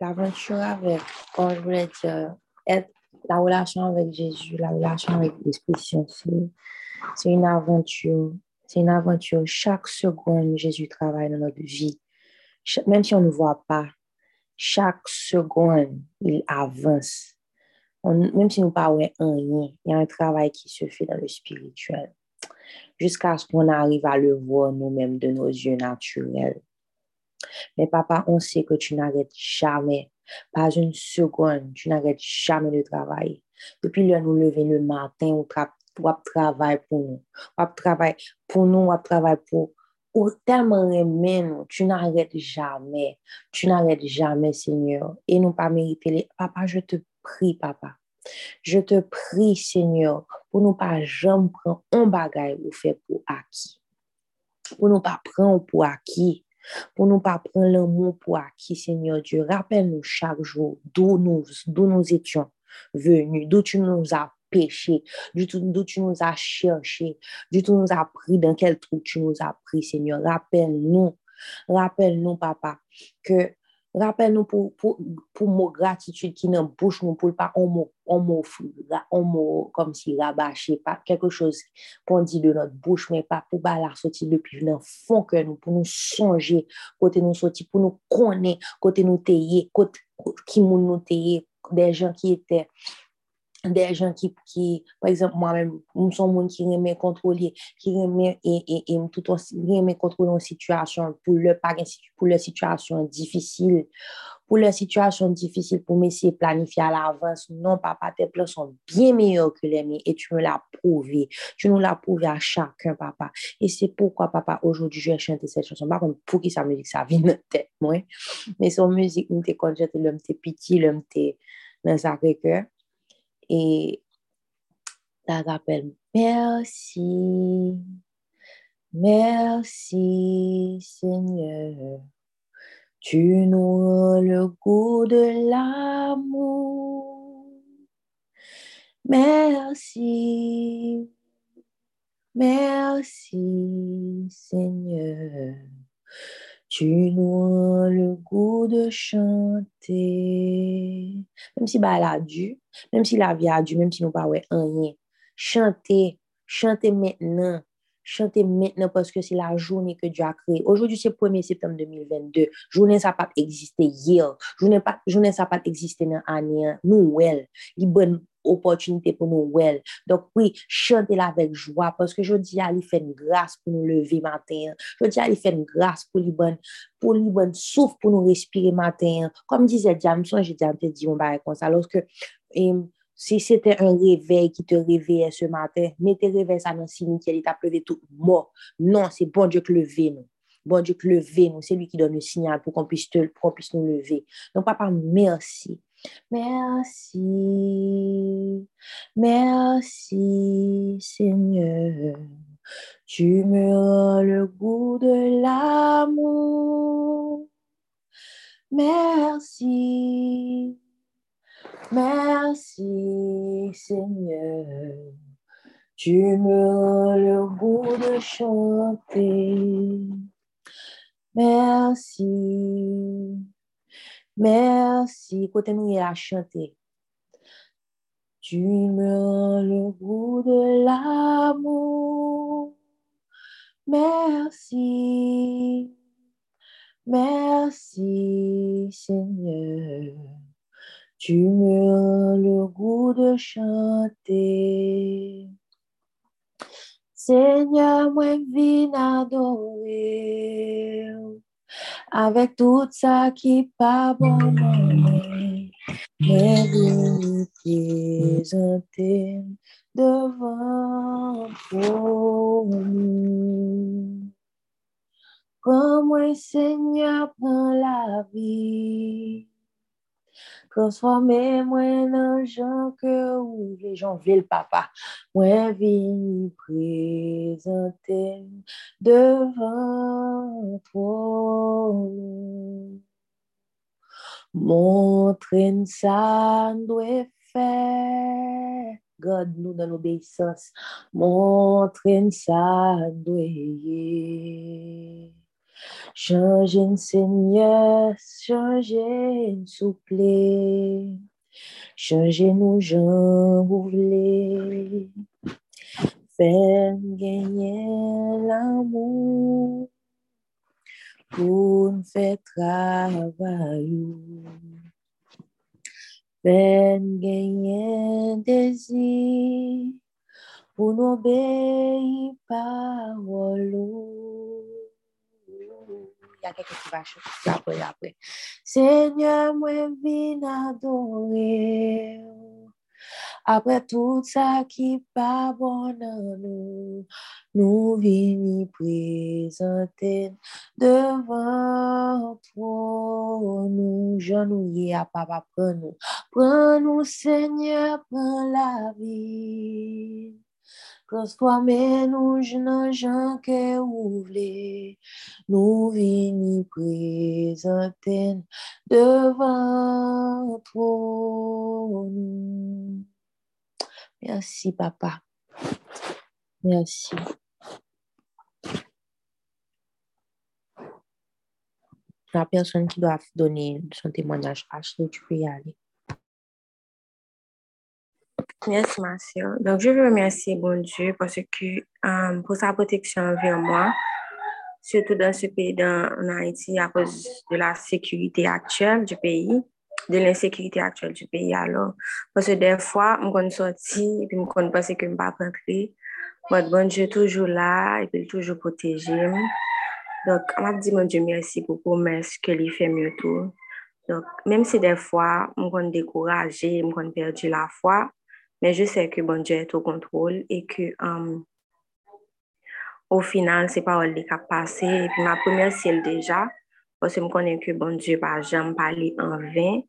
C: L'aventure avec, oh, je voulais dire, être, la relation avec Jésus, la relation avec l'Esprit Saint, c'est- une aventure. C'est une aventure. Chaque seconde, Jésus travaille dans notre vie. Même si on ne voit pas, chaque seconde, il avance. Même si nous ne parlons rien, il y a un travail qui se fait dans le spirituel jusqu'à ce qu'on arrive à le voir nous-mêmes de nos yeux naturels. Mais papa, on sait que tu n'arrêtes jamais, pas une seconde, tu n'arrêtes jamais de travailler. Depuis le nous lever le matin, on tra travaille pour nous. On travaille pour nous, on travaille pour ou tellement aimer nous, tu n'arrêtes jamais. Tu n'arrêtes jamais, Seigneur. Et nous pas mériter les... Papa, je te prie, papa. Je te prie, Seigneur, pour nous pas jamais prendre un bagage ou fait pour acquis. Pour nous pas prendre pour acquis. Pour nous pas prendre l'amour pour acquis, Seigneur Dieu. Rappelle-nous chaque jour d'où nous, d'où nous étions venus, d'où tu nous as péché, d'où tu nous as cherché, d'où tu nous as pris, dans quel trou tu nous as pris, Seigneur. Rappelle-nous, rappelle-nous, papa, que rappelle-nous pour, pour, pour mot gratitude qui dans bouche nous, pour pas un mot, un mot, un mot comme si quelque chose qu'on dit de notre bouche, mais pas pour pas la fond que nous, pour nous songer, côté nous sortir, pour nous connaître, côté nous tailler, côté qui nous tailler, des gens qui étaient des gens qui, par exemple, moi-même, nous sommes monde qui aimait contrôler, qui aimait et, et, et tout aussi, aimait contrôler une situation pour le la la difficile, pour m'essayer de planifier à l'avance. Non, papa, tes plans sont bien meilleurs que les miens et tu me l'as prouvé. Tu nous l'as prouvé à chacun, papa. Et c'est pourquoi, papa, aujourd'hui, je vais chanter cette chanson. Par contre, pour qui sa musique, ça vient de tête, moi. Mais son musique, t'es quand j'étais l'homme, t'es petit, l'homme, t'es dans sa cœur. Et ça rappelle merci, Merci Seigneur, tu nous le goût de l'amour. Merci, merci Seigneur, tu rends le goût de chanter. Même si bah, elle a dû, même si la vie a dû, même si nous pas ouais, rien. Chanter, chanter maintenant. Chanter maintenant parce que c'est la journée que Dieu a créée. Aujourd'hui, c'est 1er septembre 2022. Journée ça pas existé hier. Journée ça pas existé dans l'année. Nous well, il bonne opportunité pour nous well. Donc oui, chanter là avec joie parce que je dis à lui faire une grâce pour nous lever matin. Je dis à lui faire une grâce pour lui bonne pour lui bonne souffle pour nous respirer matin. Comme disait Jamson, j'ai déjà dit on va comme ça lorsque si c'était un réveil qui te réveillait ce matin, mettez réveil ça dans le cimetière, il t'a pleuvé tout mort. Non, c'est bon Dieu que lever nous. Bon Dieu que lever nous. C'est lui qui donne le signal pour qu'on puisse, te, qu'on puisse nous lever. Donc, papa, merci. Merci. Merci, Seigneur. Tu me rends le goût de l'amour. Merci. Merci Seigneur, tu me rends le goût de chanter. Merci, merci, côté nous à chanter. Tu me rends le goût de l'amour. Merci, merci Seigneur. Tu me rends le goût de chanter. Seigneur, moi, viens adorer. Avec tout ça qui pas bon, mais viens présenter devant toi. Comme moi, Seigneur, prends la vie. Transformez-moi en gens que ou les gens veulent papa. Moi, viens présenter devant toi. Montrez ça doit faire. God nous dans l'obéissance. Montrez ça doit Changez, Seigneur, changez, souple. Changez-nous, Jean, vous voulez. Faites gagner l'amour pour nous faire travailler. Faites gagner désir pour nous obéir parole. Y a quelqu'un qui va chanter après, après. Seigneur, moi, viens adorer. Après tout ça qui pas bon dans nous, nous venons présenter devant toi. Nous genouiller à papa, prends-nous. Prends-nous, Seigneur, prends la vie. Transformez-nous dans gens que vous voulez. Nous venons présenter devant toi. Merci, papa. Merci. La personne qui doit donner son témoignage, Ashley, tu peux y aller.
N: Merci, ma. Donc, je veux remercier bon Dieu parce que um, pour sa protection envers moi, surtout dans ce pays, dans, en Haïti, à cause de la sécurité actuelle du pays, de l'insécurité actuelle du pays. Alors, parce que des fois, je suis sorti et puis je pense que je ne pas rentrer. Mais bon Dieu est toujours là et puis toujours protégé. Donc, je dit, mon Dieu, merci pour ce qu'il fait mieux tout. Donc, même si des fois, je suis découragé, je suis perdu la foi, mais je sais que bon Dieu est au contrôle et que um, au final, c'est pas le qui passé. Et puis ma première ciel déjà, parce que je connais que bon Dieu va jamais parler en vain.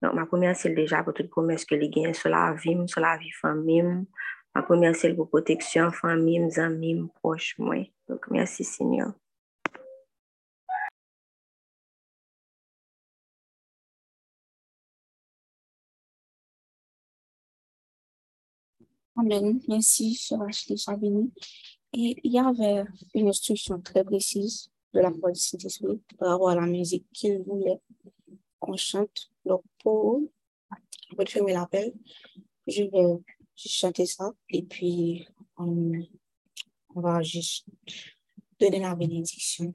N: Donc, ma première ciel déjà pour toute promesse que les gains sur la vie, sur la vie famille, Ma première, c'est pour protection, famille, amis, proches, moi. Donc, merci, Seigneur.
A: Amen. Merci, cher Ashley Savini. Et il y avait une instruction très précise de la part du Saint-Esprit par rapport à la musique qu'il voulait qu'on chante. Donc, pour, pour fermer l'appel, je vais chanter ça et puis on, on va juste donner la bénédiction.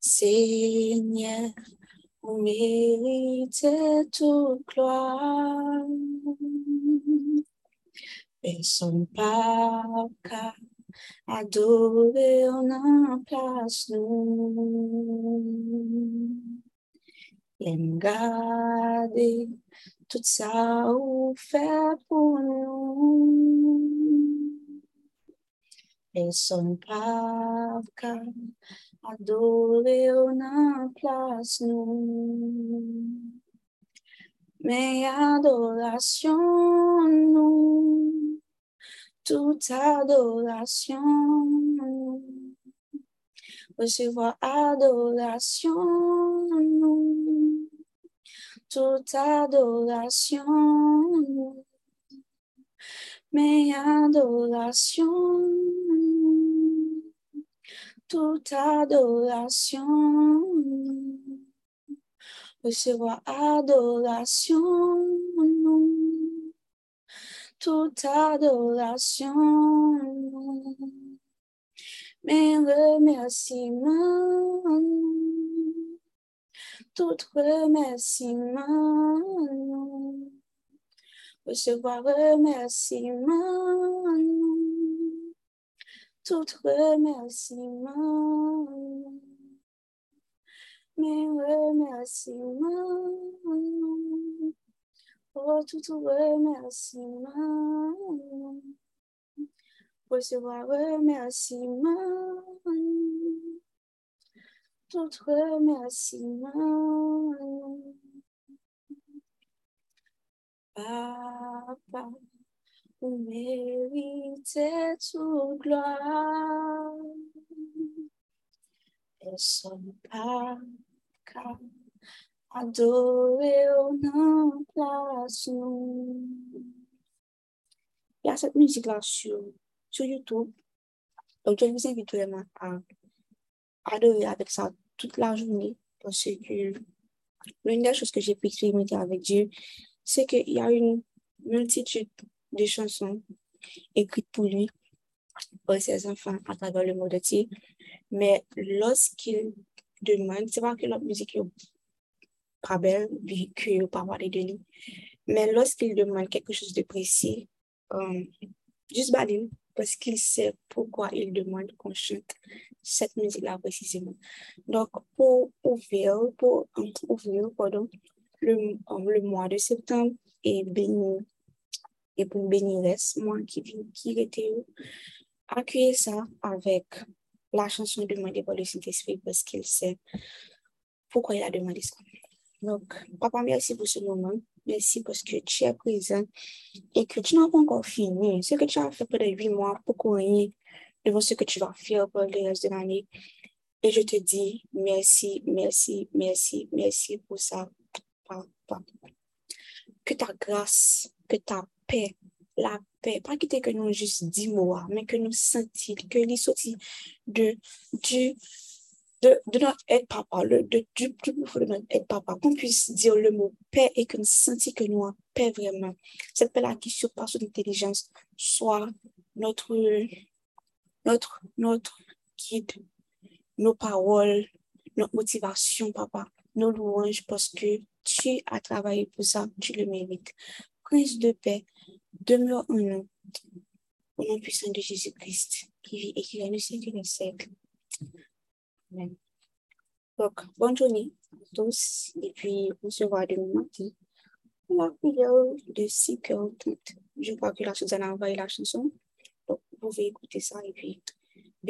A: Seigneur, vous méritez toute gloire. Personne pas qu'à adorer en place nous. L'aime garder tout ça ou fait pour nous. Personne pas qu'à adorer en place nous. Mais adoration nous, toute adoration nous. Recevoir adoration nous, toute adoration nous. Mais adoration toute adoration. Recevoir adoration, toute adoration. Mes remerciements, tout remerciement. Recevoir remerciement tout remerciement, mes remerciements, oh tout remerciement, recevoir remerciement, tout remerciement, Papa. Vous méritez toute gloire. Personne pas qu'à adorer au nom nous. Il y a cette musique-là sur, sur YouTube. Donc, je vous invite vraiment à adorer avec ça toute la journée parce que l'une des choses que j'ai pu expérimenter avec Dieu, c'est qu'il y a une multitude de chansons écrites pour lui, pour ses enfants à travers le monde entier. Mais lorsqu'il demande, c'est pas que la musique est pas belle, vu que pas parler de lui, mais lorsqu'il demande quelque chose de précis, euh, juste badine, parce qu'il sait pourquoi il demande qu'on chante cette musique-là précisément. Donc, pour ouvrir, pour ouvrir, pardon, le, le mois de septembre et bénir et pour bénir moi qui, qui était accueillir ça avec la chanson demandée par le Saint-Esprit parce qu'il sait pourquoi il a demandé ça. Donc, papa, merci pour ce moment. Merci parce que tu es présent et que tu n'as pas encore fini. Ce que tu as fait pendant huit mois pour courir devant ce que tu vas faire pour le reste de l'année. Et je te dis merci, merci, merci, merci pour ça, papa. Que ta grâce, que ta paix, la paix, pas quitter que nous juste dix mots, mais que nous sentions que les sorti de, du, de, de notre aide papa, le, de, du plus de notre aide papa, qu'on puisse dire le mot paix et que nous sentions que nous avons paix vraiment. Cette paix-là qui surpasse l'intelligence soit notre, notre, notre guide, nos paroles, notre motivation, papa, nos louanges, parce que tu as travaillé pour ça, tu le mérites. Prince de paix, demeure en nous, au nom puissant de Jésus-Christ, qui vit et qui règne au siècle des siècles. Amen. Donc, bonne journée à tous, et puis on se voit demain matin la prière de 6h30. Je crois que la Suzanne a envoyé la chanson, donc vous pouvez écouter ça, et puis